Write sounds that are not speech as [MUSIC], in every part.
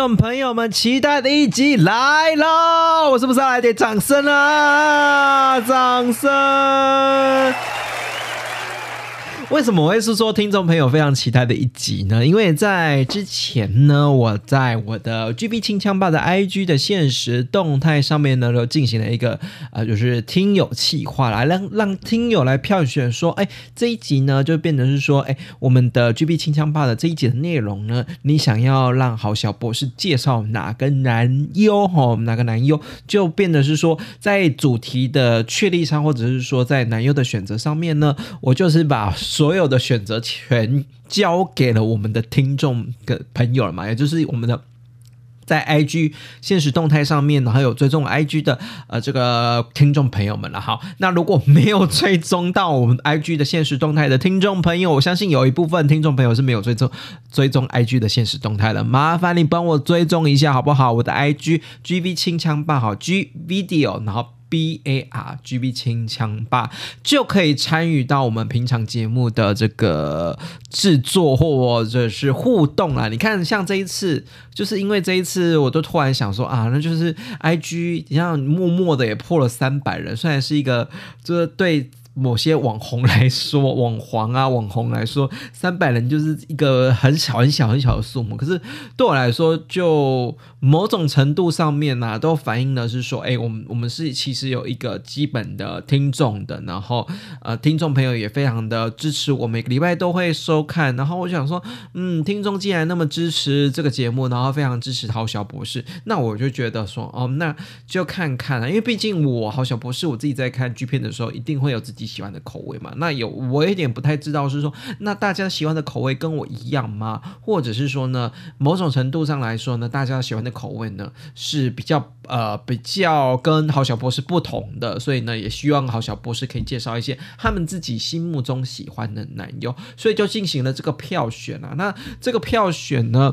众朋友们，期待的一集来喽！我是不是要来点掌声啊？掌声！为什么会是说听众朋友非常期待的一集呢？因为在之前呢，我在我的 GB 清枪吧的 IG 的现实动态上面呢，就进行了一个呃，就是听友企划来让让听友来票选说，哎，这一集呢就变成是说，哎，我们的 GB 清枪吧的这一集的内容呢，你想要让郝小博士介绍哪个男优哈，哪个男优，就变得是说，在主题的确立上，或者是说在男优的选择上面呢，我就是把。所有的选择权交给了我们的听众的朋友了嘛，也就是我们的在 IG 现实动态上面呢，还有追踪 IG 的呃这个听众朋友们了。好，那如果没有追踪到我们 IG 的现实动态的听众朋友，我相信有一部分听众朋友是没有追踪追踪 IG 的现实动态的，麻烦你帮我追踪一下好不好？我的 IG GV 清枪吧，好 G Video，然后。B A R G B 清枪吧就可以参与到我们平常节目的这个制作或者是互动啊！你看，像这一次，就是因为这一次，我都突然想说啊，那就是 I G，你像默默的也破了三百人，虽然是一个，就是对。某些网红来说，网黄啊，网红来说，三百人就是一个很小很小很小的数目。可是对我来说，就某种程度上面呢，都反映的是说，哎，我们我们是其实有一个基本的听众的，然后呃，听众朋友也非常的支持我，每个礼拜都会收看。然后我想说，嗯，听众既然那么支持这个节目，然后非常支持陶小博士，那我就觉得说，哦，那就看看啊，因为毕竟我好小博士，我自己在看剧片的时候，一定会有自己。己喜欢的口味嘛？那有我有点不太知道，是说那大家喜欢的口味跟我一样吗？或者是说呢，某种程度上来说呢，大家喜欢的口味呢是比较呃比较跟郝小波是不同的，所以呢，也希望郝小波是可以介绍一些他们自己心目中喜欢的男优，所以就进行了这个票选啊。那这个票选呢？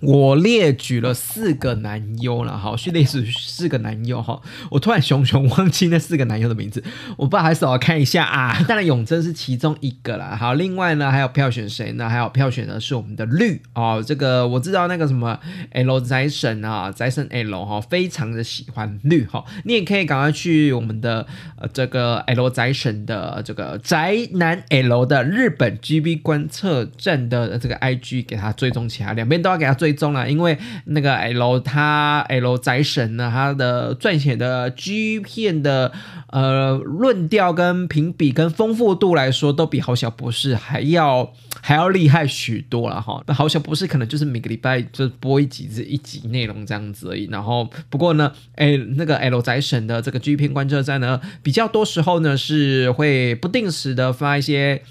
我列举了四个男优了，哈，是列举四个男优哈。我突然熊熊忘记那四个男优的名字，我不好意思，我看一下啊。[LAUGHS] 当然永贞是其中一个啦。好，另外呢还有票选谁呢？还有票选的是我们的绿哦。这个我知道那个什么 L 宅神啊，宅神 L 哈，非常的喜欢绿哈。你也可以赶快去我们的呃这个 L 宅神的这个宅男 L 的日本 GB 观测站的这个 IG 给他追踪起来，两边都要给他追。追踪了，因为那个 L 他 L 宅神呢，他的撰写的 G 片的呃论调跟评比跟丰富度来说，都比好小博士还要还要厉害许多了哈。那好小博士可能就是每个礼拜就播一集这一集内容这样子而已。然后不过呢，哎，那个 L 宅神的这个 G 片观测站呢，比较多时候呢是会不定时的发一些。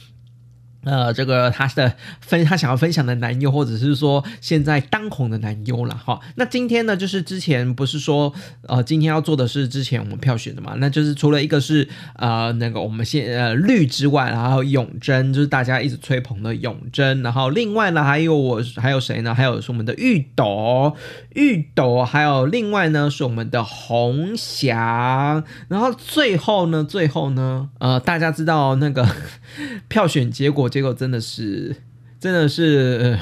呃，这个他的分他想要分享的男优，或者是说现在当红的男优了哈。那今天呢，就是之前不是说呃，今天要做的是之前我们票选的嘛？那就是除了一个是呃那个我们现呃绿之外，然后永贞就是大家一直吹捧的永贞，然后另外呢还有我还有谁呢？还有是我们的玉斗玉斗，还有另外呢是我们的红翔，然后最后呢最后呢呃大家知道那个 [LAUGHS] 票选结果。结果真的是，真的是。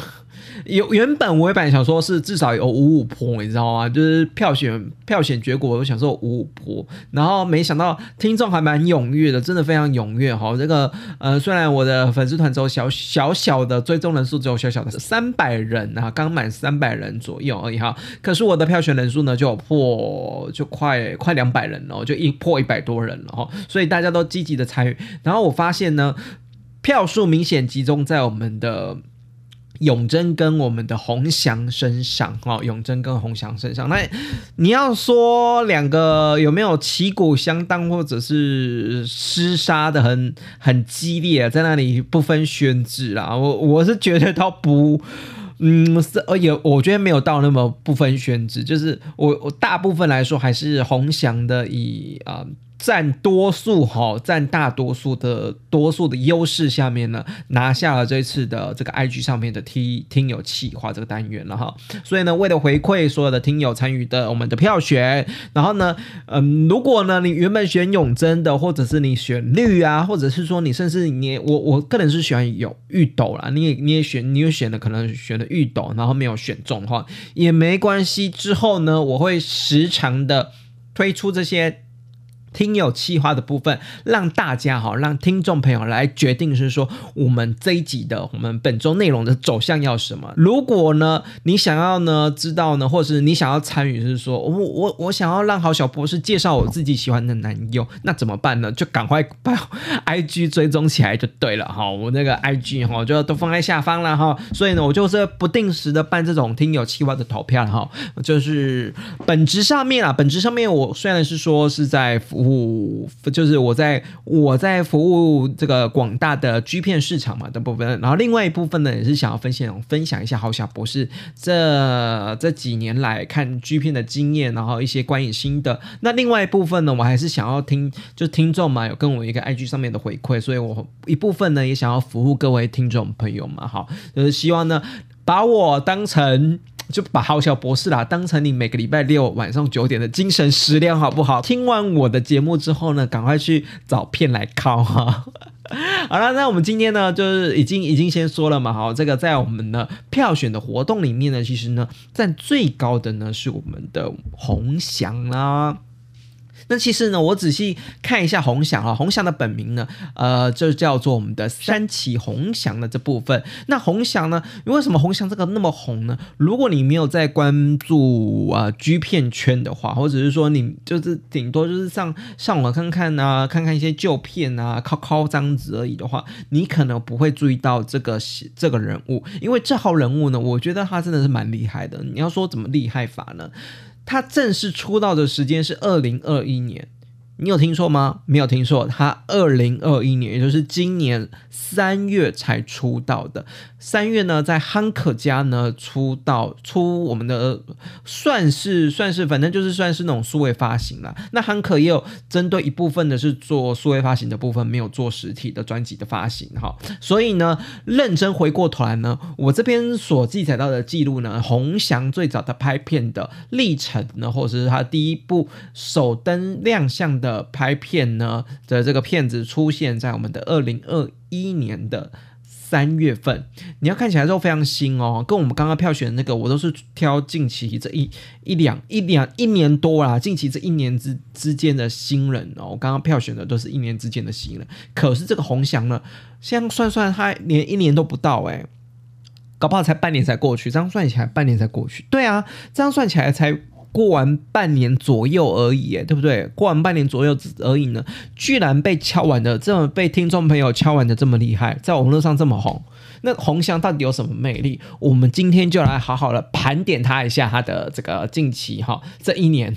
有原本我也本想说是至少有五五坡，你知道吗？就是票选票选结果，我想说五五坡，然后没想到听众还蛮踊跃的，真的非常踊跃哈。这个呃，虽然我的粉丝团只有小小小的追踪人数只有小小的三百人啊，刚满三百人左右而已哈，可是我的票选人数呢就有破，就快快两百人了，就一破一百多人了哈。所以大家都积极的参与，然后我发现呢，票数明显集中在我们的。永贞跟我们的洪祥身上，哈，永贞跟洪祥身上，那你要说两个有没有旗鼓相当，或者是厮杀的很很激烈，在那里不分轩轾啦，我我是觉得倒不，嗯，是，而且我觉得没有到那么不分轩轾，就是我我大部分来说还是洪祥的以啊。占多数哈，占大多数的多数的优势下面呢，拿下了这次的这个 IG 上面的听听友企划这个单元了哈。所以呢，为了回馈所有的听友参与的我们的票选，然后呢，嗯，如果呢你原本选永贞的，或者是你选绿啊，或者是说你甚至你我我个人是喜欢有玉斗啦，你也你也选你也选的可能选的玉斗，然后没有选中的话也没关系。之后呢，我会时常的推出这些。听友气话的部分，让大家哈，让听众朋友来决定是说，我们这一集的我们本周内容的走向要什么。如果呢，你想要呢知道呢，或是你想要参与，是说我我我想要让郝小博士介绍我自己喜欢的男友，那怎么办呢？就赶快把 I G 追踪起来就对了哈。我那个 I G 哈就都放在下方了哈。所以呢，我就是不定时的办这种听友气话的投票哈。就是本质上面啊，本质上面我虽然是说是在服务。务就是我在我在服务这个广大的 G 片市场嘛的部分，然后另外一部分呢也是想要分享分享一下郝小博士这这几年来看 G 片的经验，然后一些观影心得。那另外一部分呢，我还是想要听，就听众嘛有跟我一个 IG 上面的回馈，所以我一部分呢也想要服务各位听众朋友嘛，好，就是希望呢把我当成。就把好小博士啦当成你每个礼拜六晚上九点的精神食粮，好不好？听完我的节目之后呢，赶快去找片来靠哈。[LAUGHS] 好了，那我们今天呢，就是已经已经先说了嘛，好，这个在我们的票选的活动里面呢，其实呢占最高的呢是我们的红翔啦。那其实呢，我仔细看一下红翔啊，红翔的本名呢，呃，就叫做我们的三起红翔的这部分。那红翔呢，为什么红翔这个那么红呢？如果你没有在关注啊 G 片圈的话，或者是说你就是顶多就是上上网看看啊，看看一些旧片啊，靠靠张子而已的话，你可能不会注意到这个这个人物，因为这号人物呢，我觉得他真的是蛮厉害的。你要说怎么厉害法呢？他正式出道的时间是二零二一年。你有听错吗？没有听错，他二零二一年，也就是今年三月才出道的。三月呢，在汉克家呢出道，出我们的算是算是，反正就是算是那种数位发行了。那汉克也有针对一部分的是做数位发行的部分，没有做实体的专辑的发行哈。所以呢，认真回过头来呢，我这边所记载到的记录呢，洪翔最早的拍片的历程呢，或者是他第一部首登亮相。的拍片呢的这个片子出现在我们的二零二一年的三月份，你要看起来都非常新哦，跟我们刚刚票选的那个，我都是挑近期这一一两一两一年多啦，近期这一年之之间的新人哦，我刚刚票选的都是一年之间的新人，可是这个红翔呢，现在算算他连一年都不到哎，搞不好才半年才过去，这样算起来半年才过去，对啊，这样算起来才。过完半年左右而已，对不对？过完半年左右而已呢，居然被敲完的这么被听众朋友敲完的这么厉害，在网络上这么红，那红翔到底有什么魅力？我们今天就来好好的盘点他一下他的这个近期哈，这一年。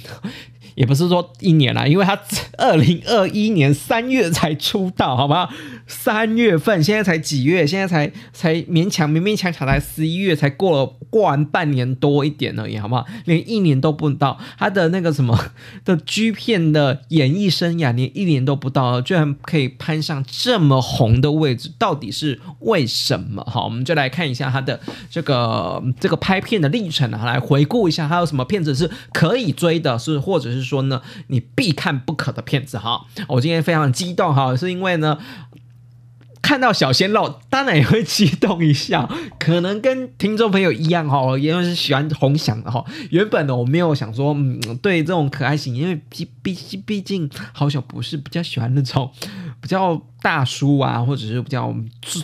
也不是说一年了，因为他 [LAUGHS] 二零二一年三月才出道，好不好？三月份，现在才几月？现在才才勉强勉勉强强才十一月，才过了过完半年多一点而已，好不好？连一年都不到，他的那个什么的 G 片的演艺生涯连一年都不到，居然可以攀上这么红的位置，到底是为什么？好，我们就来看一下他的这个这个拍片的历程啊，来回顾一下，还有什么片子是可以追的，是或者是。说呢，你必看不可的片子哈！我今天非常激动哈，是因为呢，看到小鲜肉，当然也会激动一下。可能跟听众朋友一样哈，因为是喜欢红翔的哈。原本呢，我没有想说，嗯，对这种可爱型，因为毕毕毕竟好小不是比较喜欢那种比较大叔啊，或者是比较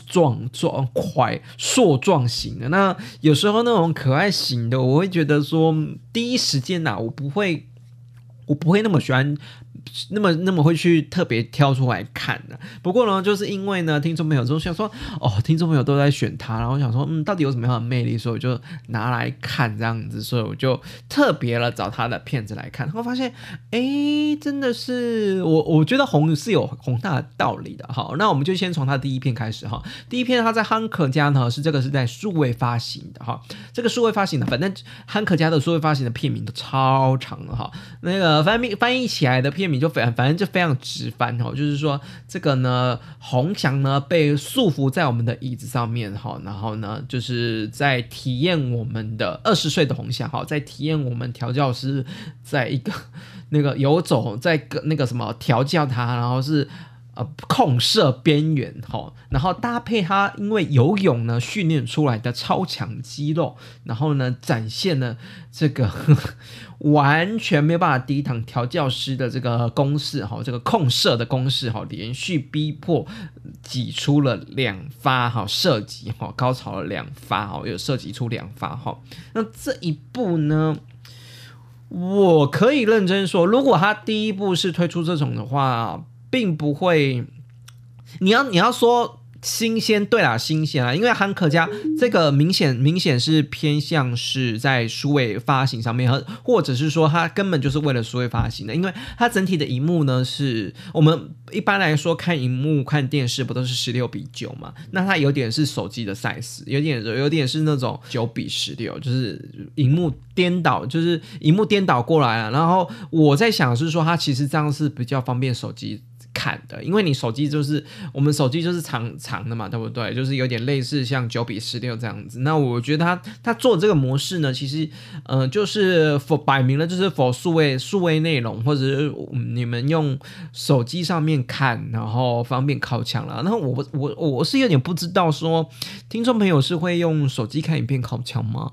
壮壮快硕壮型的。那有时候那种可爱型的，我会觉得说，第一时间呐，我不会。我不会那么喜欢那么那么会去特别挑出来看的。不过呢，就是因为呢，听众朋友都想说，哦，听众朋友都在选他，然后想说，嗯，到底有什么样的魅力，所以我就拿来看这样子，所以我就特别了找他的片子来看，然后发现，哎，真的是我我觉得红是有宏大的道理的。好，那我们就先从他第一片开始哈。第一片他在汉克家呢，是这个是在数位发行的哈，这个数位发行的，反正汉克家的数位发行的片名都超长的哈，那个翻译翻译起来的片你就反，反正就非常直翻哈，就是说这个呢，红翔呢被束缚在我们的椅子上面哈，然后呢就是在体验我们的二十岁的红翔哈，在体验我们调教师在一个 [LAUGHS] 那个游走在个那个什么调教他，然后是。呃，控射边缘哈，然后搭配他因为游泳呢训练出来的超强肌肉，然后呢展现了这个 [LAUGHS] 完全没有办法抵挡调教师的这个攻势哈，这个控射的攻势哈，连续逼迫挤出了两发哈射击哈，高潮了两发哈，有射击出两发哈。那这一步呢，我可以认真说，如果他第一步是推出这种的话。并不会，你要你要说新鲜，对啦，新鲜啊，因为汉可家这个明显明显是偏向是在数位发行上面，和或者是说它根本就是为了数位发行的，因为它整体的荧幕呢是我们一般来说看荧幕看电视不都是十六比九嘛？那它有点是手机的 size，有点有点是那种九比十六，就是荧幕颠倒，就是荧幕颠倒过来了。然后我在想是说，它其实这样是比较方便手机。看的，因为你手机就是我们手机就是长长的嘛，对不对？就是有点类似像九比十六这样子。那我觉得他他做这个模式呢，其实呃就是否摆明了就是否数位数位内容，或者是你们用手机上面看，然后方便靠墙了。那我我我是有点不知道说，听众朋友是会用手机看影片靠墙吗？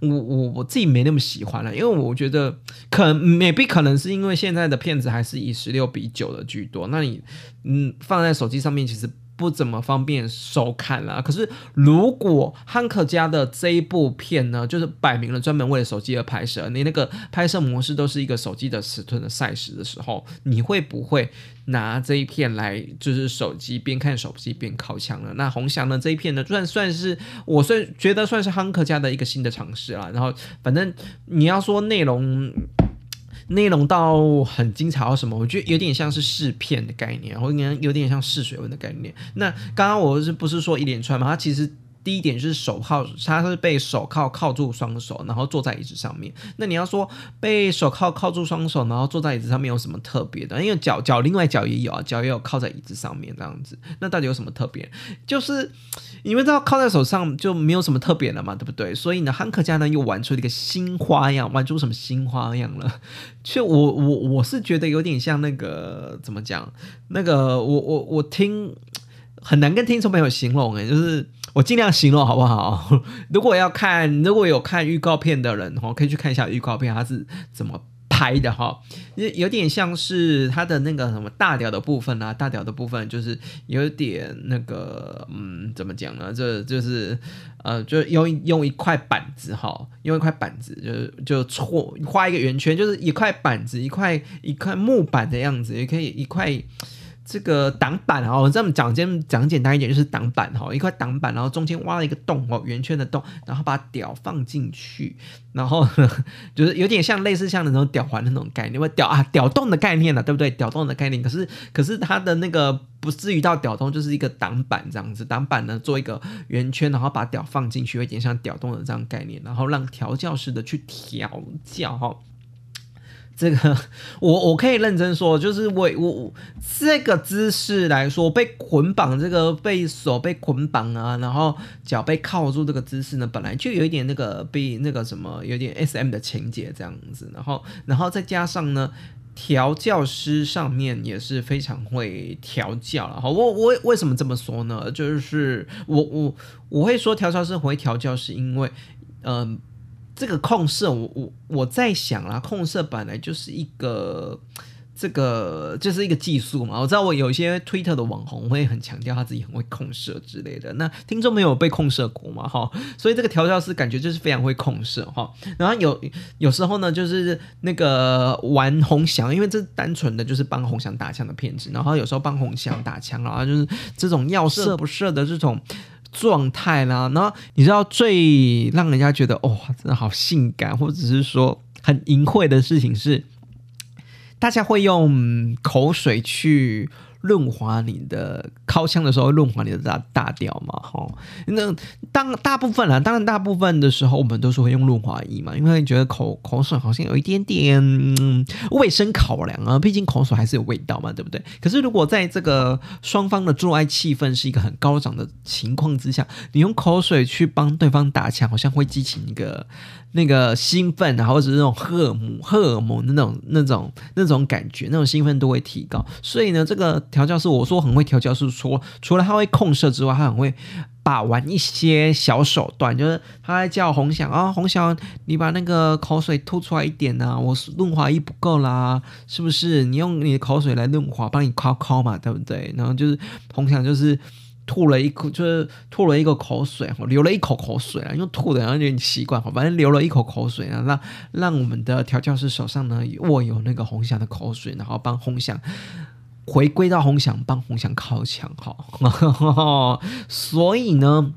我我我自己没那么喜欢了，因为我觉得可能 maybe 可能是因为现在的片子还是以十六比九的居多，那你嗯放在手机上面其实。不怎么方便收看啦。可是如果汉克家的这一部片呢，就是摆明了专门为了手机而拍摄，你那个拍摄模式都是一个手机的尺寸的 size 的时候，你会不会拿这一片来就是手机边看手机边靠墙了？那红翔的这一片呢，算算是我算觉得算是汉克家的一个新的尝试啦。然后反正你要说内容。内容到很精彩或什么，我觉得有点像是试片的概念，或者有点像试水温的概念。那刚刚我是不是说一连串嘛？它其实。第一点就是手铐，他是被手铐铐住双手，然后坐在椅子上面。那你要说被手铐铐住双手，然后坐在椅子上面有什么特别的？因为脚脚另外脚也有啊，脚也有靠在椅子上面这样子。那到底有什么特别？就是你们知道靠在手上就没有什么特别的嘛，对不对？所以呢，汉克家呢又玩出了一个新花样，玩出什么新花样了？就我我我是觉得有点像那个怎么讲？那个我我我听很难跟听众朋友形容诶，就是。我尽量形容好不好？[LAUGHS] 如果要看，如果有看预告片的人哈，可以去看一下预告片，它是怎么拍的哈。有点像是它的那个什么大屌的部分啊，大屌的部分就是有点那个，嗯，怎么讲呢？这就是呃，就用用一块板子哈，用一块板子，就是就错画一个圆圈，就是一块板子，一块一块木板的样子，也可以一块。这个挡板哦，我这么讲简讲简单一点，就是挡板哈，一块挡板，然后中间挖了一个洞哦，圆圈的洞，然后把屌放进去，然后 [LAUGHS] 就是有点像类似像那种屌环的那种概念，因为屌啊屌洞的概念了，对不对？屌洞的概念，可是可是它的那个不至于到屌洞，就是一个挡板这样子，挡板呢做一个圆圈，然后把屌放进去，有点像屌洞的这样概念，然后让调教师的去调教哈。这个 [LAUGHS] 我我可以认真说，就是我我这个姿势来说，被捆绑这个被手被捆绑啊，然后脚被铐住这个姿势呢，本来就有一点那个被那个什么，有点 S M 的情节这样子，然后然后再加上呢，调教师上面也是非常会调教了。好，我我为什么这么说呢？就是我我我会说调教师会调教，是因为嗯。这个控色，我我我在想啦，控色本来就是一个这个就是一个技术嘛。我知道我有些 Twitter 的网红会很强调他自己很会控色之类的。那听众没有被控色过嘛？哈，所以这个调教师感觉就是非常会控色哈。然后有有时候呢，就是那个玩红翔，因为这单纯的就是帮红翔打枪的骗子。然后有时候帮红翔打枪，然后就是这种要射不射的这种状态啦。然后你知道最让人家觉得哇，真的好性感，或者是说很淫秽的事情是。大家会用口水去。润滑你的靠枪的时候，润滑你的大大调嘛，哈。那当大部分啦，当然大部分的时候，我们都是会用润滑液嘛，因为觉得口口水好像有一点点卫生考量啊，毕竟口水还是有味道嘛，对不对？可是如果在这个双方的做爱气氛是一个很高涨的情况之下，你用口水去帮对方打枪，好像会激起一个那个兴奋，或者是那种荷尔蒙、荷尔蒙的那种、那种、那种感觉，那种兴奋度会提高。所以呢，这个。调教师，我说很会调教，是说除了他会控射之外，他很会把玩一些小手段，就是他在叫红翔啊，红翔，你把那个口水吐出来一点啊，我润滑液不够啦，是不是？你用你的口水来润滑，帮你敲敲嘛，对不对？然后就是红翔就是吐了一口，就是吐了一个口水，流了一口口水啊，因为吐的然后有点习惯，反正流了一口口水啊，让让我们的调教师手上呢握有那个红翔的口水，然后帮红翔。回归到红翔，帮红翔靠墙，哈，所以呢。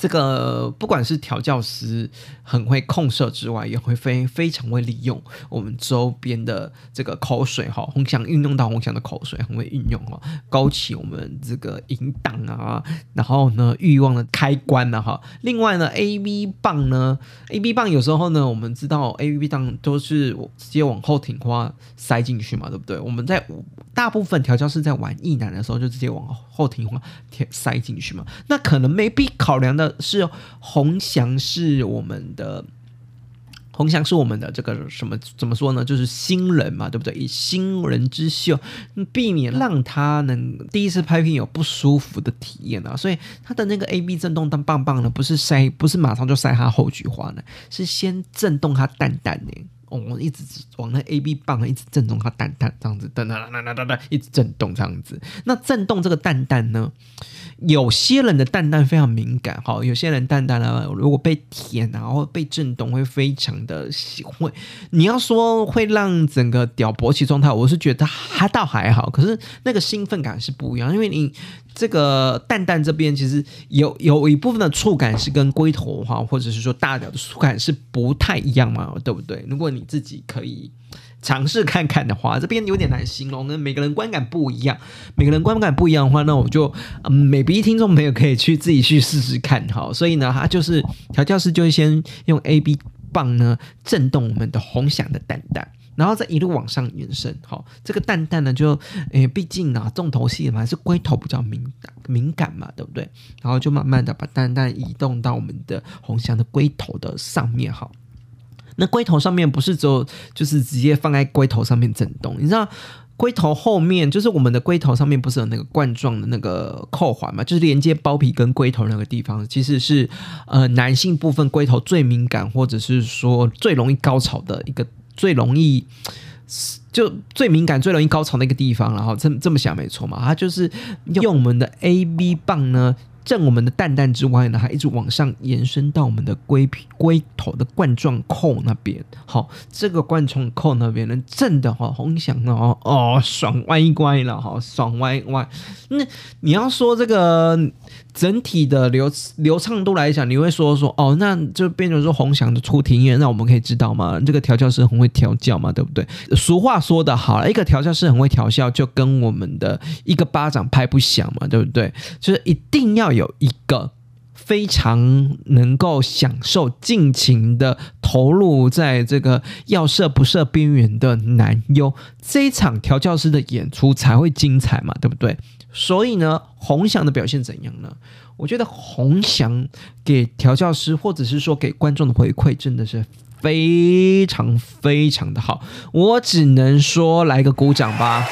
这个不管是调教师很会控色之外，也会非非常会利用我们周边的这个口水哈，红翔运用到红翔的口水，很会运用哦，勾起我们这个淫荡啊，然后呢欲望的开关呢哈。另外呢，A B 棒呢，A B 棒有时候呢，我们知道 A B 棒都是直接往后挺花塞进去嘛，对不对？我们在大部分调教师在玩异男的时候，就直接往后挺花塞进去嘛。那可能 maybe 考量的。是红翔是我们的红翔是我们的这个什么怎么说呢？就是新人嘛，对不对？以新人之秀，避免让他能第一次拍片有不舒服的体验啊。所以他的那个 A B 震动当棒棒的，不是塞，不是马上就塞他后菊花呢，是先震动他蛋蛋呢。哦，一直往那 A B 棒一直震动它蛋蛋这样子，噔噔噔噔噔噔，一直震动这样子。那震动这个蛋蛋呢？有些人的蛋蛋非常敏感，哈，有些人蛋蛋呢，如果被舔然后被震动，会非常的喜会。你要说会让整个屌勃起状态，我是觉得它倒还好，可是那个兴奋感是不一样，因为你。这个蛋蛋这边其实有有一部分的触感是跟龟头哈，或者是说大屌的触感是不太一样嘛，对不对？如果你自己可以尝试看看的话，这边有点难形容，跟每个人观感不一样，每个人观感不一样的话，那我就嗯，每一听众朋友可以去自己去试试看哈。所以呢，他就是调教师就会先用 A B 棒呢震动我们的红响的蛋蛋。然后再一路往上延伸，好，这个蛋蛋呢，就诶，毕竟啊，重头戏嘛，还是龟头比较敏感敏感嘛，对不对？然后就慢慢的把蛋蛋移动到我们的红翔的龟头的上面，好。那龟头上面不是只有就是直接放在龟头上面震动，你知道龟头后面就是我们的龟头上面不是有那个冠状的那个扣环嘛，就是连接包皮跟龟头那个地方，其实是呃男性部分龟头最敏感或者是说最容易高潮的一个。最容易就最敏感、最容易高潮那个地方，然后这么这么想没错嘛？它就是用我们的 A B 棒呢。正我们的蛋蛋之外呢，还一直往上延伸到我们的龟皮龟头的冠状扣那边。好，这个冠状扣那边呢，震的哈，红响哦哦，爽歪歪了哈，爽歪歪。那你要说这个整体的流流畅度来讲，你会说说哦，那就变成说红翔的出庭院，那我们可以知道吗？这个调教师很会调教嘛，对不对？俗话说的好，一个调教师很会调教，就跟我们的一个巴掌拍不响嘛，对不对？就是一定要有。一个非常能够享受、尽情的投入在这个要射不射边缘的男优，这一场调教师的演出才会精彩嘛，对不对？所以呢，红翔的表现怎样呢？我觉得红翔给调教师，或者是说给观众的回馈，真的是非常非常的好。我只能说，来个鼓掌吧。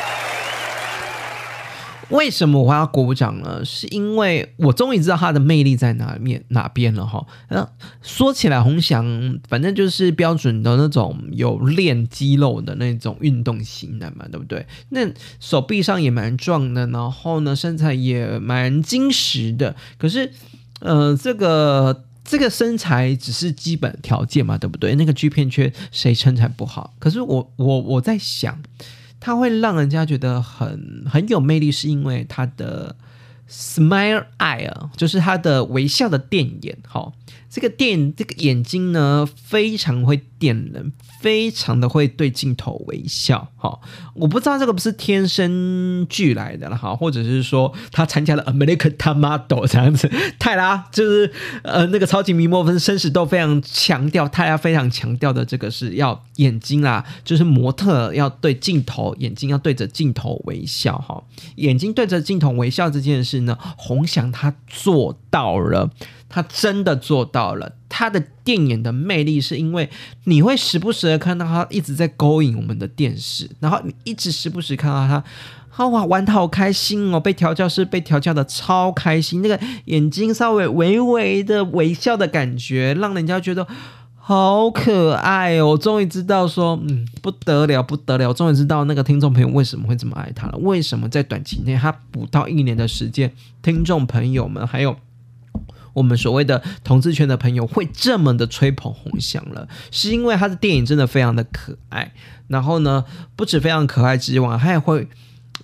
为什么我要鼓掌呢？是因为我终于知道他的魅力在哪面哪边了哈。那说起来，洪翔反正就是标准的那种有练肌肉的那种运动型的嘛，对不对？那手臂上也蛮壮的，然后呢，身材也蛮精实的。可是，呃，这个这个身材只是基本条件嘛，对不对？那个 G 片圈谁身材不好？可是我我我在想。他会让人家觉得很很有魅力，是因为他的 smile eye，就是他的微笑的电眼，好。这个电这个眼睛呢，非常会电人，非常的会对镜头微笑。哈，我不知道这个不是天生俱来的了哈，或者是说他参加了 American Top Model 这样子。泰拉就是呃那个超级迷莫分生死都非常强调，泰拉非常强调的这个是要眼睛啦，就是模特要对镜头，眼睛要对着镜头微笑。哈，眼睛对着镜头微笑这件事呢，洪翔他做到了。他真的做到了，他的电影的魅力是因为你会时不时的看到他一直在勾引我们的电视，然后你一直时不时看到他，他哇玩的好开心哦，被调教师被调教的超开心，那个眼睛稍微微微的微笑的感觉，让人家觉得好可爱哦。终于知道说，嗯，不得了不得了，终于知道那个听众朋友为什么会这么爱他了，为什么在短期内他不到一年的时间，听众朋友们还有。我们所谓的同志圈的朋友会这么的吹捧红翔了，是因为他的电影真的非常的可爱。然后呢，不止非常可爱之外，他也会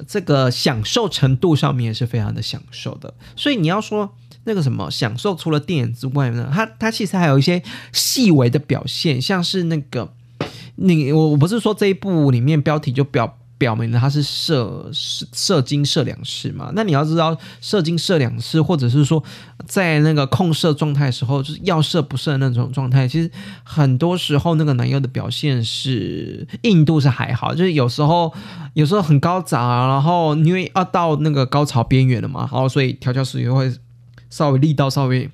这个享受程度上面也是非常的享受的。所以你要说那个什么享受，除了电影之外呢，他他其实还有一些细微的表现，像是那个你我我不是说这一部里面标题就表。表明了他是射射射精射两式嘛？那你要知道，射精射两式，或者是说在那个控射状态的时候，就是要射不射那种状态，其实很多时候那个男优的表现是硬度是还好，就是有时候有时候很高涨，然后因为要到那个高潮边缘了嘛，然后所以调教师也会稍微力道稍微。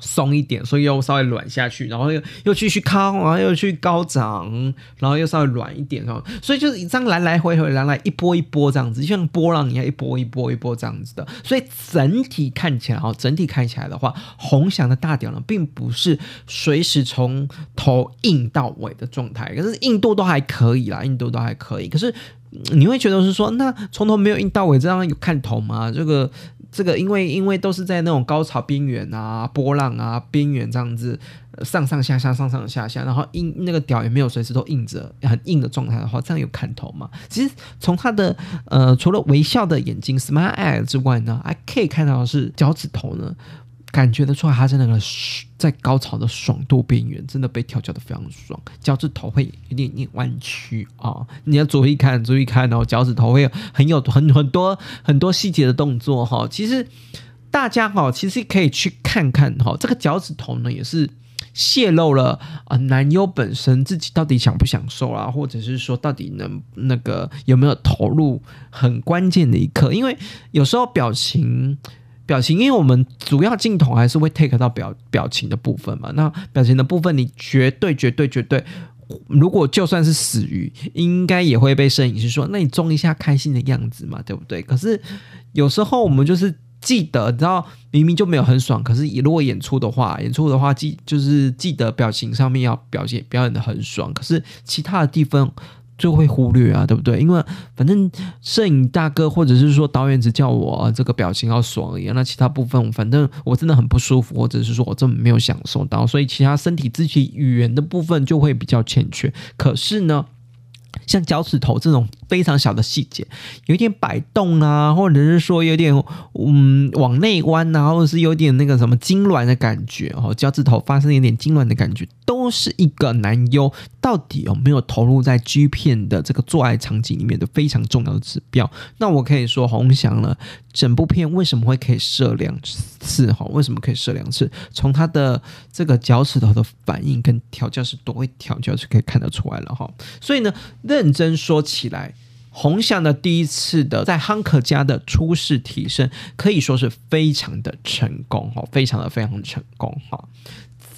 松一点，所以又稍微软下去，然后又又继续康，然后又去高涨，然后又稍微软一点，哦，所以就是这样来来回回，来来一波一波这样子，就像波浪一样，一波一波一波这样子的。所以整体看起来，哦，整体看起来的话，红翔的大屌呢，并不是随时从头硬到尾的状态，可是硬度都还可以啦，硬度都还可以。可是你会觉得是说，那从头没有硬到尾，这样有看头吗？这个？这个因为因为都是在那种高潮边缘啊、波浪啊边缘这样子上上下下、上上下下，然后硬那个屌也没有随时都硬着很硬的状态的话，这样有看头吗？其实从他的呃除了微笑的眼睛 （smile eye） 之外呢，还可以看到的是脚趾头呢。感觉得出来，他在那个在高潮的爽度边缘，真的被调教的非常爽，脚趾头会有点点弯曲啊！你要注意看，注意看哦，脚趾头会有很有很很多很多细节的动作哈。其实大家哈，其实可以去看看哈，这个脚趾头呢，也是泄露了啊男优本身自己到底享不享受啊，或者是说到底能那个有没有投入很关键的一刻，因为有时候表情。表情，因为我们主要镜头还是会 take 到表表情的部分嘛。那表情的部分，你绝对、绝对、绝对，如果就算是死鱼，应该也会被摄影师说，那你装一下开心的样子嘛，对不对？可是有时候我们就是记得，你知道，明明就没有很爽，可是如果演出的话，演出的话记就是记得表情上面要表现表演的很爽，可是其他的地方。就会忽略啊，对不对？因为反正摄影大哥或者是说导演只叫我这个表情要爽而已，那其他部分反正我真的很不舒服，或者是说我真的没有享受到，所以其他身体肢体语言的部分就会比较欠缺。可是呢？像脚趾头这种非常小的细节，有点摆动啊，或者是说有点嗯往内弯啊，或者是有点那个什么痉挛的感觉哦，脚趾头发生一点痉挛的感觉，都是一个男优到底有没有投入在 G 片的这个做爱场景里面的非常重要的指标。那我可以说红翔了。整部片为什么会可以射两次？哈，为什么可以射两次？从他的这个脚趾头的反应跟调教是多会调教是可以看得出来了哈。所以呢，认真说起来，红翔的第一次的在汉克家的初试提升，可以说是非常的成功哈，非常的非常成功哈。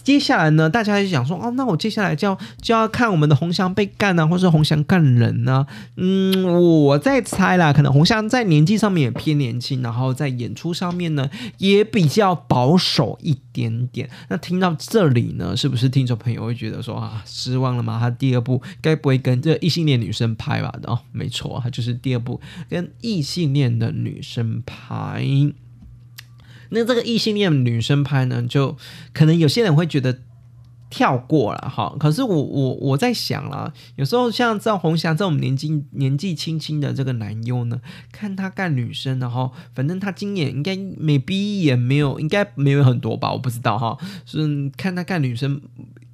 接下来呢，大家就想说，哦，那我接下来就要就要看我们的红翔被干啊，或是红翔干人呢？嗯，我在猜啦，可能红翔在年纪上面也偏年轻，然后在演出上面呢也比较保守一点点。那听到这里呢，是不是听众朋友会觉得说啊，失望了吗？他第二部该不会跟这异性恋女生拍吧？哦，没错，他就是第二部跟异性恋的女生拍。那这个异性恋女生拍呢，就可能有些人会觉得跳过了哈。可是我我我在想啦，有时候像赵红霞这种年纪年纪轻轻的这个男优呢，看他干女生，然后反正他今年应该没毕也没有，应该没有很多吧，我不知道哈。是看他干女生，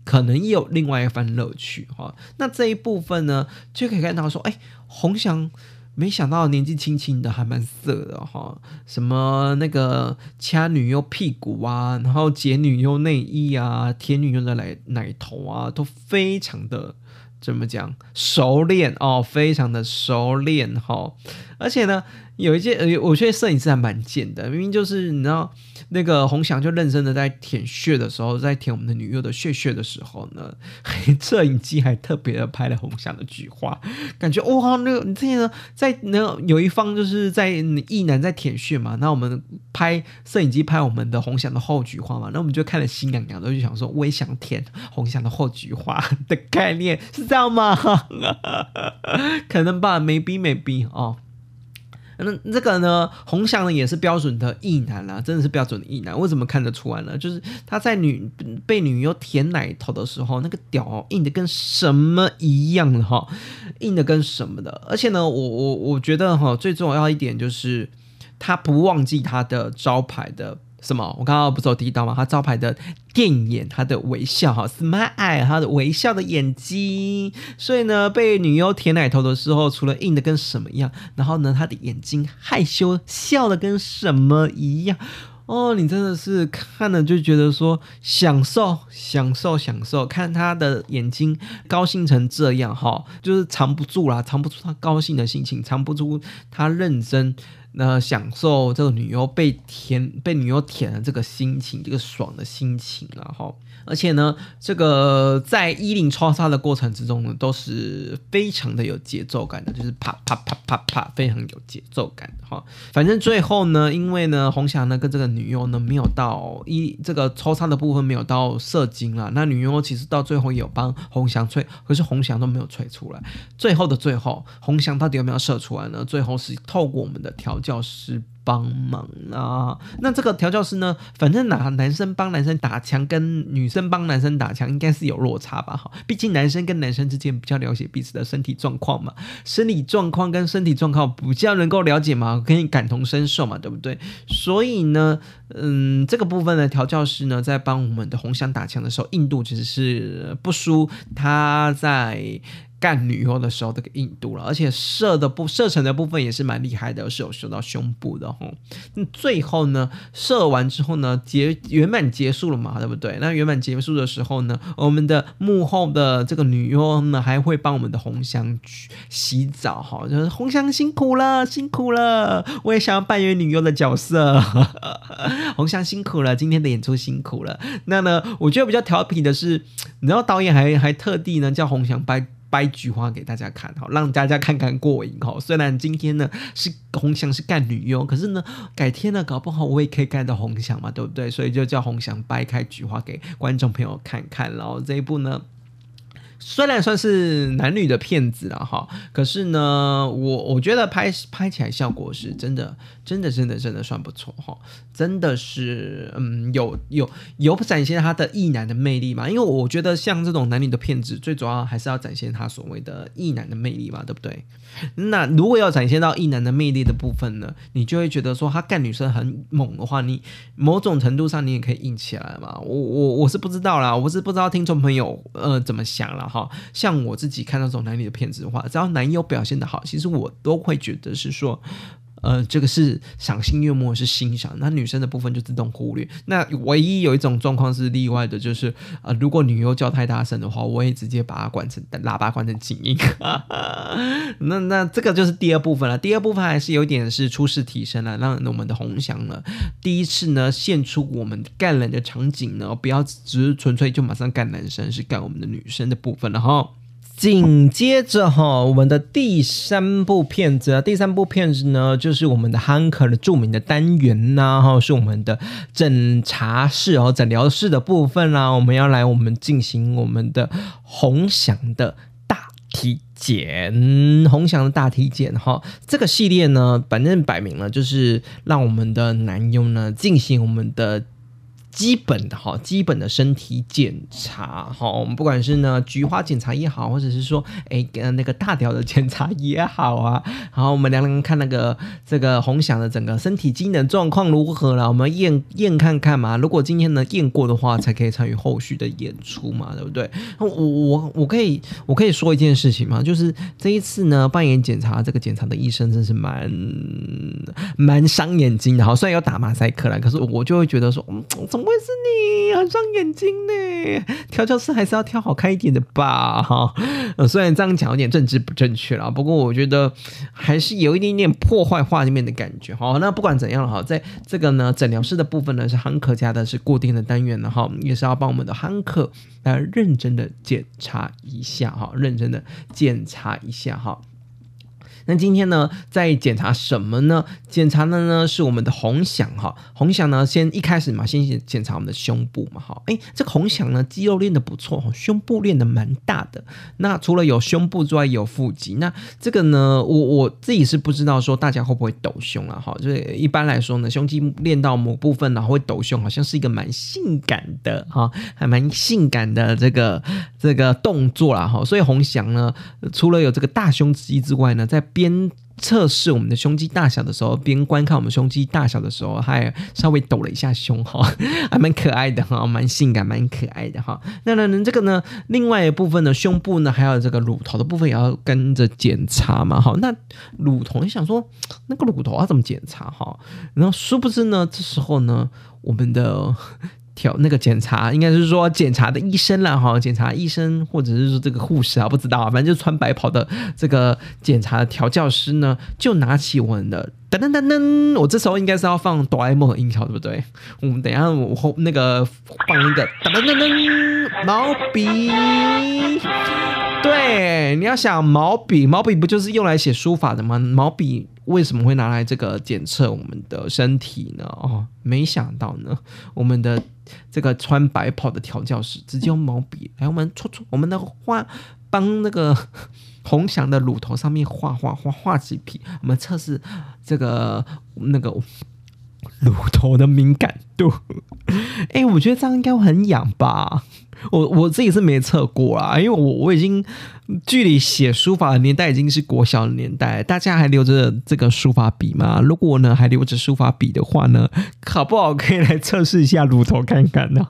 可能也有另外一番乐趣哈。那这一部分呢，就可以看到说，哎，红翔。没想到年纪轻轻的还蛮色的哈，什么那个掐女优屁股啊，然后解女优内衣啊，舔女优的奶奶头啊，都非常的怎么讲熟练哦，非常的熟练哈，而且呢。有一些，呃，我觉得摄影师还蛮贱的，明明就是你知道，那个洪翔就认真的在舔血的时候，在舔我们的女优的血血的时候呢，[LAUGHS] 摄影机还特别的拍了洪翔的菊花，感觉哇，那个你之前呢，在那有一方就是在意男在舔血嘛，那我们拍摄影机拍我们的洪翔的后菊花嘛，那我们就看了心痒痒的，就想说我也想舔洪翔的后菊花 [LAUGHS] 的概念是这样吗？[LAUGHS] 可能吧，maybe maybe 哦。那这个呢，红翔呢也是标准的硬男啦，真的是标准的硬男。为什么看得出来呢？就是他在女被女优舔奶头的时候，那个屌哦硬的跟什么一样的哈，硬的跟什么的。而且呢，我我我觉得哈，最重要一点就是他不忘记他的招牌的。什么？我刚刚不是有提到吗？他招牌的电眼，他的微笑哈，smile，他的微笑的眼睛。所以呢，被女优舔奶头的时候，除了硬的跟什么一样，然后呢，他的眼睛害羞笑的跟什么一样。哦，你真的是看了就觉得说享受，享受，享受，看他的眼睛高兴成这样哈，就是藏不住啦，藏不住他高兴的心情，藏不住他认真。那享受这个女优被舔、被女优舔的这个心情，这个爽的心情，然后。而且呢，这个在衣领超杀的过程之中呢，都是非常的有节奏感的，就是啪啪啪啪啪，非常有节奏感哈。反正最后呢，因为呢，红霞呢跟这个女优呢没有到一这个抽插的部分没有到射精了，那女优其实到最后也有帮红翔吹，可是红翔都没有吹出来。最后的最后，红翔到底有没有射出来呢？最后是透过我们的调教师。帮忙啊！那这个调教师呢？反正男男生帮男生打枪，跟女生帮男生打枪，应该是有落差吧？哈，毕竟男生跟男生之间比较了解彼此的身体状况嘛，生理状况跟身体状况比较能够了解嘛，可以感同身受嘛，对不对？所以呢，嗯，这个部分的调教师呢，在帮我们的红香打枪的时候，硬度其实是不输他在。干女优的时候，这个硬度了，而且射的部射程的部分也是蛮厉害的，是有射到胸部的哈。那最后呢，射完之后呢，结圆满结束了嘛，对不对？那圆满结束的时候呢，我们的幕后的这个女优呢，还会帮我们的红香洗澡哈，就是红香辛苦了，辛苦了，我也想要扮演女优的角色，[LAUGHS] 红香辛苦了，今天的演出辛苦了。那呢，我觉得比较调皮的是，你知道导演还还特地呢叫红香拜。掰菊花给大家看，好，让大家看看过瘾，哈。虽然今天呢是红翔是干女优，可是呢改天呢搞不好我也可以干到红翔嘛，对不对？所以就叫红翔掰开菊花给观众朋友看看。然后这一部呢。虽然算是男女的片子了哈，可是呢，我我觉得拍拍起来效果是真的，真的，真的，真的算不错哈，真的是，嗯，有有有展现他的异男的魅力嘛？因为我觉得像这种男女的片子，最主要还是要展现他所谓的异男的魅力嘛，对不对？那如果要展现到异男的魅力的部分呢，你就会觉得说他干女生很猛的话，你某种程度上你也可以硬起来嘛。我我我是不知道啦，我是不知道听众朋友呃怎么想啦好。像我自己看那种男女的片子的话，只要男优表现的好，其实我都会觉得是说。呃，这个是赏心悦目，是欣赏。那女生的部分就自动忽略。那唯一有一种状况是例外的，就是呃，如果女优叫太大声的话，我也直接把它关成喇叭，关成静音。[LAUGHS] 那那这个就是第二部分了。第二部分还是有点是初试提升了，让我们的红翔呢第一次呢献出我们干人的场景呢，不要只是纯粹就马上干男生，是干我们的女生的部分了哈。紧接着哈，我们的第三部片子，第三部片子呢，就是我们的 Hunker 的著名的单元呐，哈，是我们的诊查室哦，诊疗室的部分啦，我们要来我们进行我们的红翔的大体检，红翔的大体检哈，这个系列呢，反正摆明了就是让我们的男佣呢进行我们的。基本的哈，基本的身体检查哈，我们不管是呢菊花检查也好，或者是说哎跟那个大条的检查也好啊，然后我们量量看那个这个红翔的整个身体机能状况如何了，我们验验看看嘛。如果今天呢验过的话，才可以参与后续的演出嘛，对不对？我我我可以我可以说一件事情吗？就是这一次呢扮演检查这个检查的医生真是蛮蛮伤眼睛的哈，虽然要打马赛克了，可是我就会觉得说嗯怎么。会是你很伤眼睛呢？调教师还是要挑好看一点的吧，哈。呃，虽然这样讲有点政治不正确了，不过我觉得还是有一点点破坏画面的感觉。好，那不管怎样哈，在这个呢诊疗室的部分呢，是汉克家的是固定的单元的哈，也是要帮我们的汉克来认真的检查一下哈，认真的检查一下哈。那今天呢，在检查什么呢？检查的呢是我们的红翔哈，红翔呢先一开始嘛，先检检查我们的胸部嘛，哈，哎，这个红翔呢肌肉练得不错哈，胸部练得蛮大的。那除了有胸部之外，有腹肌。那这个呢，我我自己是不知道说大家会不会抖胸啊，哈，就是一般来说呢，胸肌练到某部分然后会抖胸，好像是一个蛮性感的哈，还蛮性感的这个这个动作啦，哈。所以红翔呢，除了有这个大胸肌之外呢，在边测试我们的胸肌大小的时候，边观看我们胸肌大小的时候，还稍微抖了一下胸哈，还蛮可爱的哈，蛮性感，蛮可爱的哈。那呢，这个呢，另外一部分呢，胸部呢，还有这个乳头的部分也要跟着检查嘛哈。那乳头，你想说那个乳头要怎么检查哈？然后殊不知呢，这时候呢，我们的。调那个检查应该是说检查的医生了哈，检查医生或者是说这个护士啊，不知道，反正就穿白袍的这个检查的调教师呢，就拿起我们的噔噔噔噔，我这时候应该是要放哆啦 A 梦的音效，对不对？我们等一下我后那个放一个噔噔噔噔毛笔，对，你要想毛笔，毛笔不就是用来写书法的吗？毛笔。为什么会拿来这个检测我们的身体呢？哦，没想到呢，我们的这个穿白袍的调教师直接用毛笔来我们戳戳我们的画，帮那个 [LAUGHS] 红翔的乳头上面画画画画几笔，我们测试这个那个 [LAUGHS] 乳头的敏感度。哎，我觉得这样应该很痒吧。我我自己是没测过啊，因为我我已经距离写书法的年代已经是国小的年代，大家还留着这个书法笔吗？如果呢还留着书法笔的话呢，好不好可以来测试一下乳头看看呢？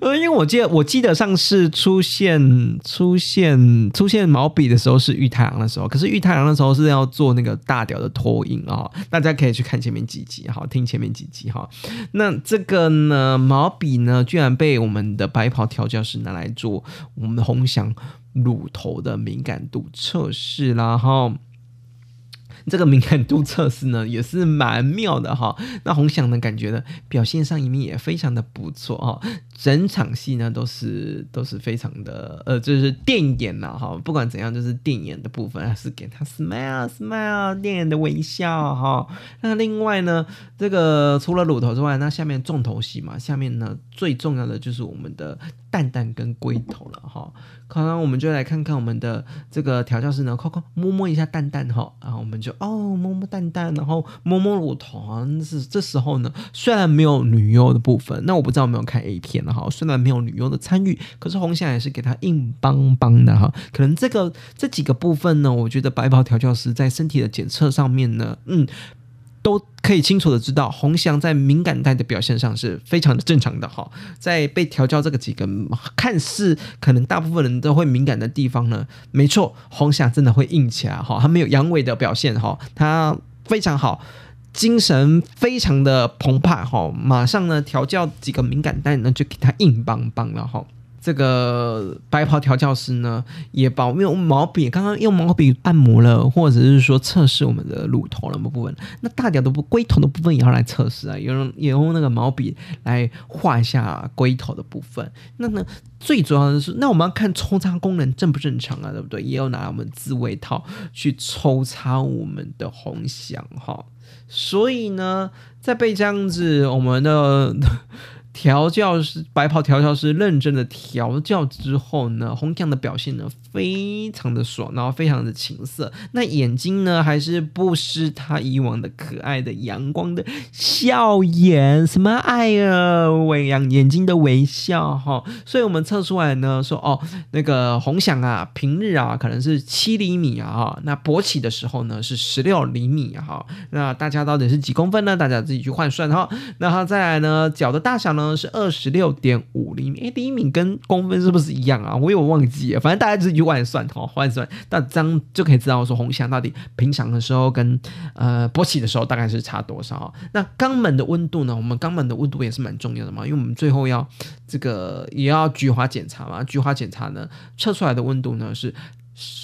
呃，[LAUGHS] 因为我记得我记得上次出现出现出现毛笔的时候是玉太郎的时候，可是玉太郎的时候是要做那个大屌的拖影啊，大家可以去看前面几集哈，听前面几集哈。那这个呢毛笔呢，居然被我们的白袍调教师拿来做我们的红翔乳头的敏感度测试啦，哈。这个敏感度测试呢，也是蛮妙的哈。那红翔呢，感觉呢表现上一面也非常的不错哈。整场戏呢都是都是非常的呃，就是电眼呐哈。不管怎样，就是电眼的部分还是给他 smile smile 电眼的微笑哈。那另外呢，这个除了乳头之外，那下面重头戏嘛，下面呢最重要的就是我们的蛋蛋跟龟头了哈。可能我们就来看看我们的这个调教师呢，快快摸摸一下蛋蛋哈，然后我们就哦摸摸蛋蛋，然后摸摸乳头啊。是这时候呢，虽然没有女优的部分，那我不知道有没有看 A 片好。虽然没有女优的参与，可是红霞也是给他硬邦邦的哈。可能这个这几个部分呢，我觉得白袍调教师在身体的检测上面呢，嗯。都可以清楚的知道，红翔在敏感带的表现上是非常的正常的哈。在被调教这个几个看似可能大部分人都会敏感的地方呢，没错，红翔真的会硬起来哈。他没有阳痿的表现哈，他非常好，精神非常的澎湃哈，马上呢调教几个敏感带呢就给他硬邦邦了哈。这个白袍调教师呢，也把用毛笔，刚刚用毛笔按摩了，或者是说测试我们的乳头的部分。那大屌的部龟头的部分也要来测试啊，有人也用那个毛笔来画一下龟头的部分。那呢，最主要的是，那我们要看抽插功能正不正常啊，对不对？也有拿我们自慰套去抽插我们的红翔哈。所以呢，在被这样子我们的。调教师白袍调教师认真的调教之后呢，红酱的表现呢非常的爽，然后非常的情色。那眼睛呢还是不失他以往的可爱的阳光的笑颜，什么爱啊，微阳眼睛的微笑哈。所以我们测出来呢说哦，那个红翔啊，平日啊可能是七厘米啊，那勃起的时候呢是十六厘米哈。那大家到底是几公分呢？大家自己去换算哈。那他再来呢，脚的大小呢？是二十六点五厘米，哎，厘米跟公分是不是一样啊？我有忘记，反正大家自己换算哈，换算，那这样就可以知道说红翔到底平常的时候跟呃勃起的时候大概是差多少。那肛门的温度呢？我们肛门的温度也是蛮重要的嘛，因为我们最后要这个也要菊花检查嘛，菊花检查呢测出来的温度呢是。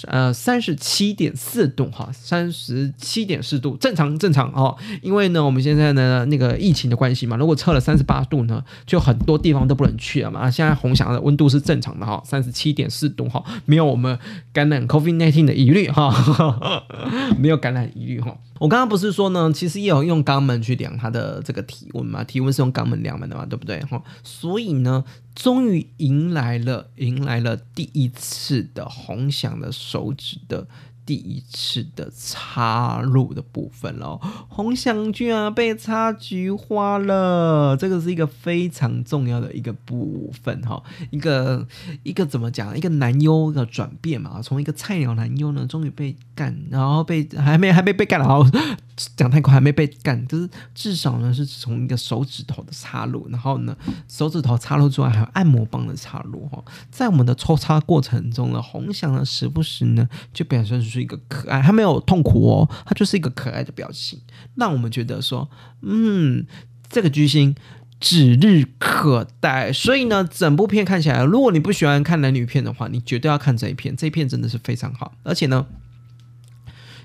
呃，三十七点四度哈，三十七点四度，正常正常哦。因为呢，我们现在呢那个疫情的关系嘛，如果测了三十八度呢，就很多地方都不能去了嘛。现在红翔的温度是正常的哈，三十七点四度哈，没有我们感染 COVID-19 的疑虑哈，[LAUGHS] 没有感染疑虑哈。我刚刚不是说呢，其实也有用肛门去量它的这个体温嘛？体温是用肛门量的嘛，对不对？哈，所以呢，终于迎来了迎来了第一次的红翔的手指的。第一次的插入的部分喽，红翔居然被插菊花了，这个是一个非常重要的一个部分哈，一个一个怎么讲，一个男优的转变嘛，从一个菜鸟男优呢，终于被干，然后被还没还没被干了，讲太快还没被干，就是至少呢是从一个手指头的插入，然后呢手指头插入之外还有按摩棒的插入哈，在我们的抽插过程中呢，红翔呢时不时呢就表现出。一个可爱，他没有痛苦哦，他就是一个可爱的表情，让我们觉得说，嗯，这个巨星指日可待。所以呢，整部片看起来，如果你不喜欢看男女片的话，你绝对要看这一片，这一片真的是非常好。而且呢，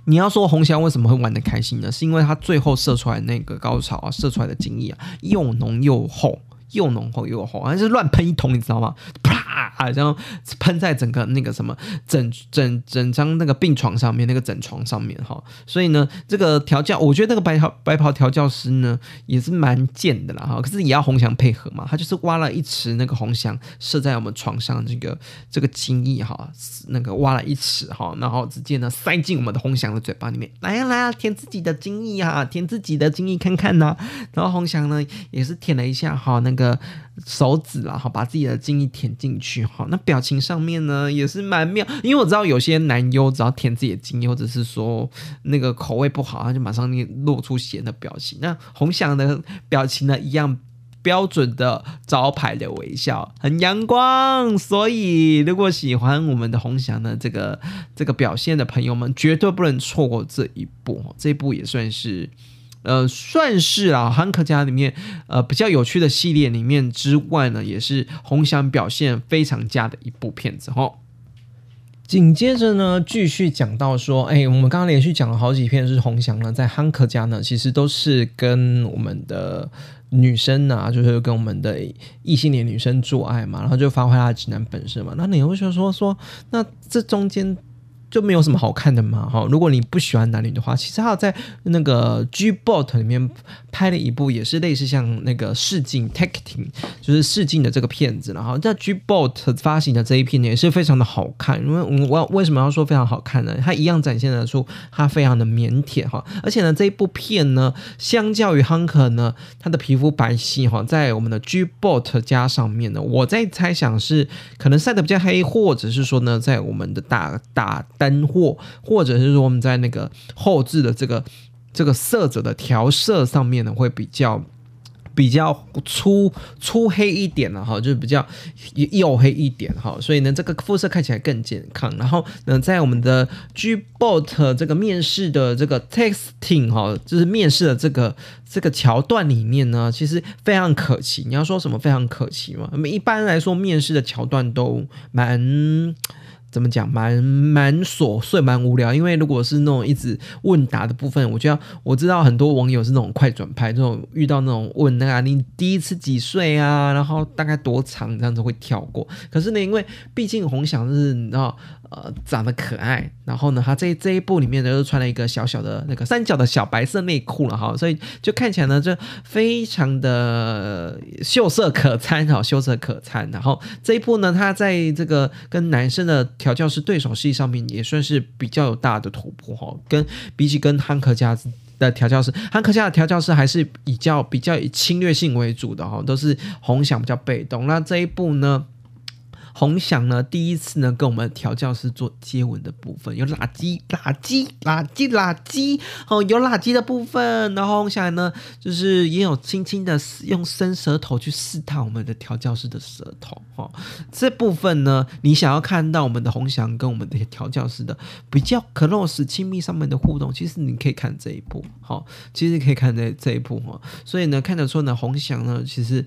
你要说红霞为什么会玩的开心呢？是因为他最后射出来那个高潮啊，射出来的精液啊，又浓又厚。又浓厚又厚，好像是乱喷一通，你知道吗？啪，然后喷在整个那个什么整整整张那个病床上面，那个整床上面哈。所以呢，这个调教，我觉得那个白袍白袍调教师呢也是蛮贱的啦哈。可是也要红翔配合嘛，他就是挖了一池那个红翔射在我们床上这个这个精液哈，那个挖了一池哈，然后直接呢塞进我们的红翔的嘴巴里面，来呀来呀，舔自己的精液哈，舔自己的精液看看呐。然后红翔呢也是舔了一下哈，那个。的手指啊，好，把自己的精力填进去，哈，那表情上面呢也是蛮妙，因为我知道有些男优只要填自己的精液，或者是说那个口味不好，他就马上露出咸的表情。那红翔的表情呢，一样标准的招牌的微笑，很阳光。所以如果喜欢我们的红翔的这个这个表现的朋友们，绝对不能错过这一部，这一部也算是。呃，算是啊，汉克家里面呃比较有趣的系列里面之外呢，也是红翔表现非常佳的一部片子哈。紧接着呢，继续讲到说，哎，我们刚刚连续讲了好几片是红翔呢，在汉克家呢，其实都是跟我们的女生啊，就是跟我们的异性恋女生做爱嘛，然后就发挥他的直男本色嘛。那你会说说说，那这中间？就没有什么好看的嘛，哈！如果你不喜欢男女的话，其实他在那个 G Bot 里面拍了一部，也是类似像那个试镜 tacking 就是试镜的这个片子然后在 G Bot 发行的这一片也是非常的好看，因为我为什么要说非常好看呢？它一样展现得出它非常的腼腆哈，而且呢这一部片呢，相较于 Hunker 呢，它的皮肤白皙哈，在我们的 G Bot 加上面呢，我在猜想是可能晒得比较黑，或者是说呢，在我们的打打。灯货或者是说我们在那个后置的这个这个色泽的调色上面呢，会比较比较粗粗黑一点了哈，就是比较黝黑一点哈，所以呢，这个肤色看起来更健康。然后呢，在我们的 G Bot 这个面试的这个 Texting 哈，就是面试的这个这个桥段里面呢，其实非常可惜。你要说什么非常可惜吗？那么一般来说面试的桥段都蛮。怎么讲，蛮蛮琐碎，蛮无聊。因为如果是那种一直问答的部分，我就要我知道很多网友是那种快转拍，这种遇到那种问那个你第一次几岁啊，然后大概多长这样子会跳过。可是呢，因为毕竟红翔是你知道。呃，长得可爱，然后呢，他这这一部里面呢，又穿了一个小小的那个三角的小白色内裤了哈，所以就看起来呢，就非常的秀色可餐哈，秀色可餐。然后这一部呢，他在这个跟男生的调教师对手戏上面也算是比较有大的突破哈，跟比起跟汉克家的调教师，汉克家的调教师还是比较比较以侵略性为主的哈，都是红想比较被动。那这一部呢？红翔呢，第一次呢跟我们调教师做接吻的部分，有垃圾、垃圾、垃圾、垃圾，哦，有垃圾的部分。然后红翔呢，就是也有轻轻的用伸舌头去试探我们的调教师的舌头，哈。这部分呢，你想要看到我们的红翔跟我们的调教师的比较 close 亲密上面的互动，其实你可以看这一部，好，其实可以看这这一部哈。所以呢，看得出呢，红翔呢，其实，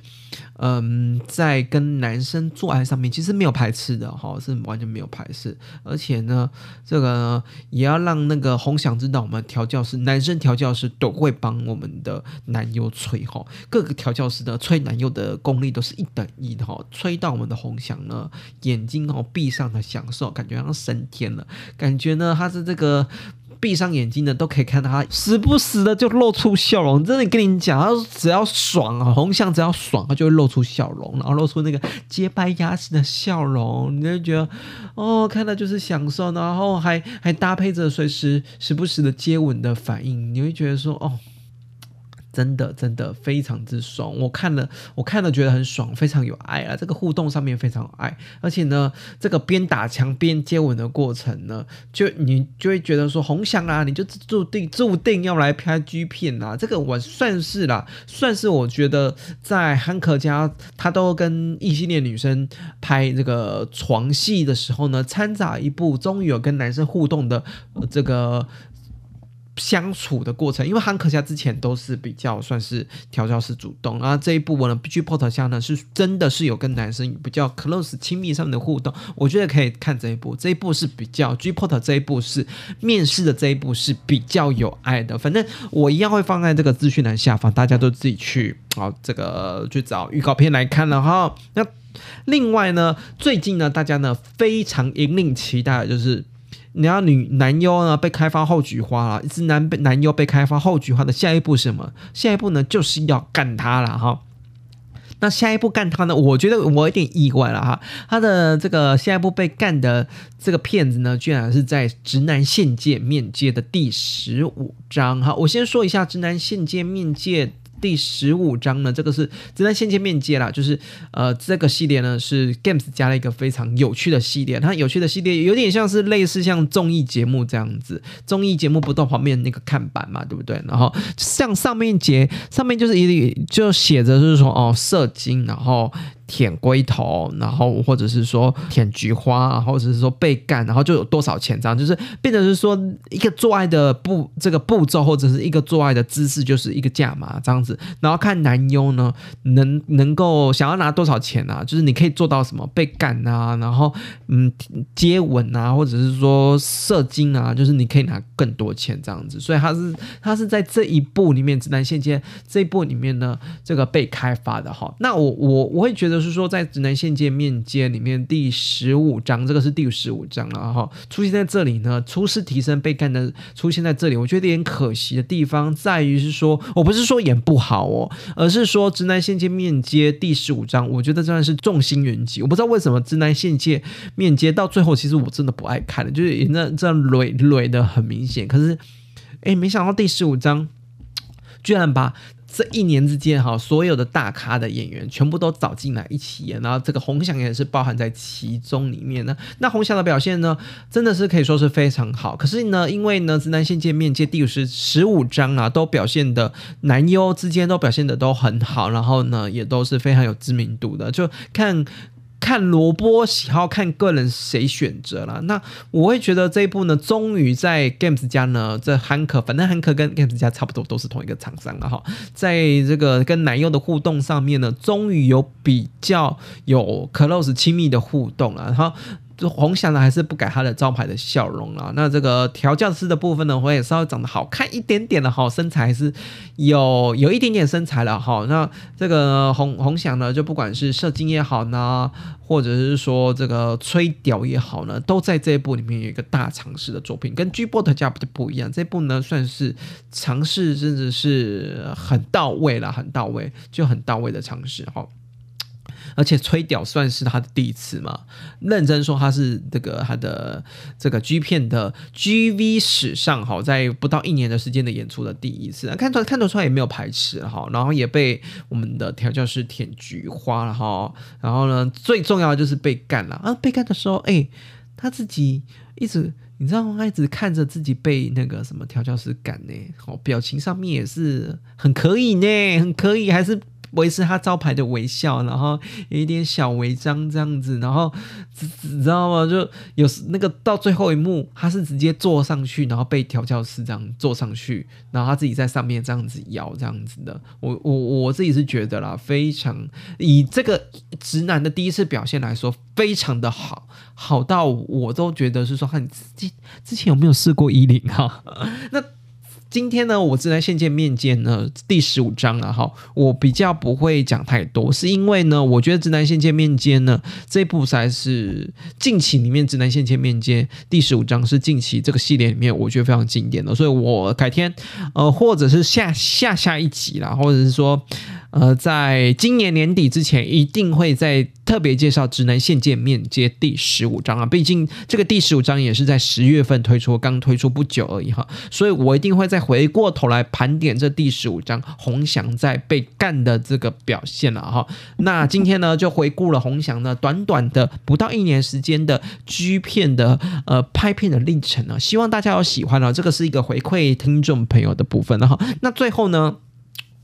嗯，在跟男生做爱上面，其实。没有排斥的哈，是完全没有排斥，而且呢，这个也要让那个红翔知道，我们调教师男生调教师都会帮我们的男优吹哈，各个调教师的吹男优的功力都是一等一的哈，吹到我们的红翔呢，眼睛哦闭上的享受，感觉像升天了，感觉呢他是这个。闭上眼睛的都可以看到他时不时的就露出笑容，真的跟你讲，他只要爽啊，红象只要爽，他就会露出笑容，然后露出那个洁白牙齿的笑容，你就觉得哦，看到就是享受，然后还还搭配着随时时不时的接吻的反应，你会觉得说哦。真的真的非常之爽，我看了我看了觉得很爽，非常有爱啊！这个互动上面非常有爱，而且呢，这个边打墙边接吻的过程呢，就你就会觉得说红翔啊，你就注定注定要来拍 G 片啊！这个我算是啦，算是我觉得在汉克家他都跟异性恋女生拍这个床戏的时候呢，掺杂一部终于有跟男生互动的这个。相处的过程，因为汉克夏之前都是比较算是调教师主动，然后这一部我呢，G Pot 下呢是真的是有跟男生比较 close 亲密上面的互动，我觉得可以看这一部，这一部是比较 G Pot 这一部是面试的这一部是比较有爱的，反正我一样会放在这个资讯栏下方，大家都自己去啊这个去找预告片来看了哈。那另外呢，最近呢，大家呢非常引领期待的就是。你要女男优呢被开发后菊花了，一只男男优被开发后菊花的下一步什么？下一步呢就是要干他了哈。那下一步干他呢？我觉得我有点意外了哈。他的这个下一步被干的这个骗子呢，居然是在直男现界面界的第十五章哈。我先说一下直男现界面界。第十五章呢，这个是只在线界面接啦，就是呃，这个系列呢是 Games 加了一个非常有趣的系列，它有趣的系列有点像是类似像综艺节目这样子，综艺节目不动旁边那个看板嘛，对不对？然后像上面节上面就是一就写着就是说哦，射精，然后。舔龟头，然后或者是说舔菊花，或者是说被干，然后就有多少钱这样，就是变成是说一个做爱的步这个步骤，或者是一个做爱的姿势，就是一个价码这样子。然后看男优呢，能能够想要拿多少钱啊？就是你可以做到什么被干啊，然后嗯接吻啊，或者是说射精啊，就是你可以拿更多钱这样子。所以他是他是在这一步里面，直男线接这一步里面呢，这个被开发的哈。那我我我会觉得。就是说，在指南线界面接里面第十五章，这个是第十五章了哈。出现在这里呢，初试提升被干的出现在这里，我觉得有点可惜的地方在于是说，我不是说演不好哦，而是说直男线界面接第十五章，我觉得真的是重心云集。我不知道为什么直男线界面接到最后，其实我真的不爱看了，就是那这样累累的很明显。可是，哎，没想到第十五章居然把。这一年之间哈，所有的大咖的演员全部都找进来一起演，然后这个洪翔也是包含在其中里面呢。那洪翔的表现呢，真的是可以说是非常好。可是呢，因为呢，直男线见面接第十十五章啊，都表现的男优之间都表现的都很好，然后呢，也都是非常有知名度的，就看。看萝卜喜好，看个人谁选择了。那我会觉得这一部呢，终于在 Games 家呢，这汉克，反正汉克跟 Games 家差不多都是同一个厂商了哈。在这个跟男友的互动上面呢，终于有比较有 close 亲密的互动了。哈。就红翔呢，还是不改他的招牌的笑容了。那这个调教师的部分呢，我也稍微长得好看一点点的哈，身材还是有有一点点身材了哈。那这个红红翔呢，就不管是射精也好呢，或者是说这个吹屌也好呢，都在这一部里面有一个大尝试的作品，跟 G Bot 家不就不一样。这部呢，算是尝试，真的是很到位了，很到位，就很到位的尝试哈。而且吹屌算是他的第一次嘛？认真说，他是这个他的这个 G 片的 GV 史上哈，在不到一年的时间的演出的第一次，看出来看得出来也没有排斥哈，然后也被我们的调教师舔菊花了哈，然后呢，最重要的就是被干了啊！被干的时候，哎，他自己一直你知道吗？他一直看着自己被那个什么调教师干呢，哦，表情上面也是很可以呢，很可以，还是。维持他招牌的微笑，然后有一点小违章这样子，然后你知道吗？就有那个到最后一幕，他是直接坐上去，然后被调教师这样坐上去，然后他自己在上面这样子摇这样子的。我我我自己是觉得啦，非常以这个直男的第一次表现来说，非常的好，好到我都觉得是说，你之之前有没有试过衣领哈？[LAUGHS] 那。今天呢，我直男现见面见呢第十五章了哈，我比较不会讲太多，是因为呢，我觉得直男现见面见呢这部才是近期里面直男现见面见第十五章是近期这个系列里面我觉得非常经典的，所以我改天呃或者是下下下一集啦，或者是说。呃，在今年年底之前，一定会在特别介绍《直男线见面接》第十五章啊。毕竟这个第十五章也是在十月份推出，刚推出不久而已哈。所以我一定会再回过头来盘点这第十五章洪翔在被干的这个表现了哈。那今天呢，就回顾了洪翔呢短短的不到一年时间的 G 片的呃拍片的历程呢。希望大家有喜欢啊，这个是一个回馈听众朋友的部分了哈。那最后呢？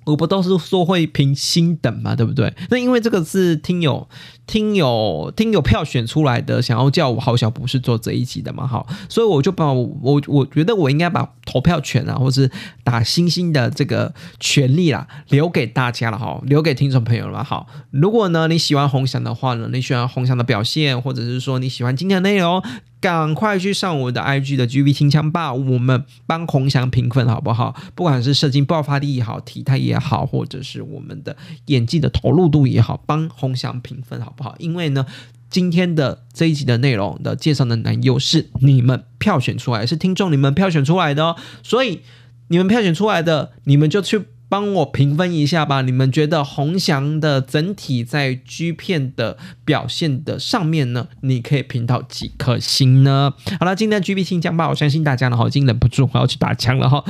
我不都是说会评星等嘛，对不对？那因为这个是听友、听友、听友票选出来的，想要叫我好小博士做这一集的嘛，好，所以我就把我我觉得我应该把投票权啊，或是打星星的这个权利啦，留给大家了哈，留给听众朋友了好。如果呢你喜欢红翔的话呢，你喜欢红翔的表现，或者是说你喜欢今天的内容。赶快去上我的 IG 的 G V 清枪吧，我们帮洪翔评分好不好？不管是射精爆发力也好，体态也好，或者是我们的演技的投入度也好，帮洪翔评分好不好？因为呢，今天的这一集的内容的介绍的男优是你们票选出来，是听众你们票选出来的哦，所以你们票选出来的，你们就去。帮我评分一下吧，你们觉得红翔的整体在 G 片的表现的上面呢？你可以评到几颗星呢？好了，今天的 G B 清枪霸，我相信大家呢，已经忍不住我要去打枪了哈。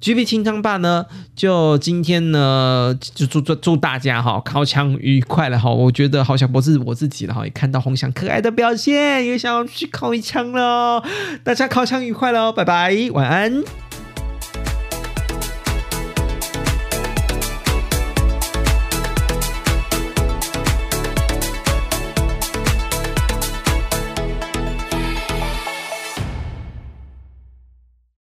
G B 清枪霸呢，就今天呢，就祝祝祝大家哈，靠枪愉快了哈。我觉得好像不是我自己了哈，也看到红翔可爱的表现，也想要去靠一枪了。大家靠枪愉快了，拜拜，晚安。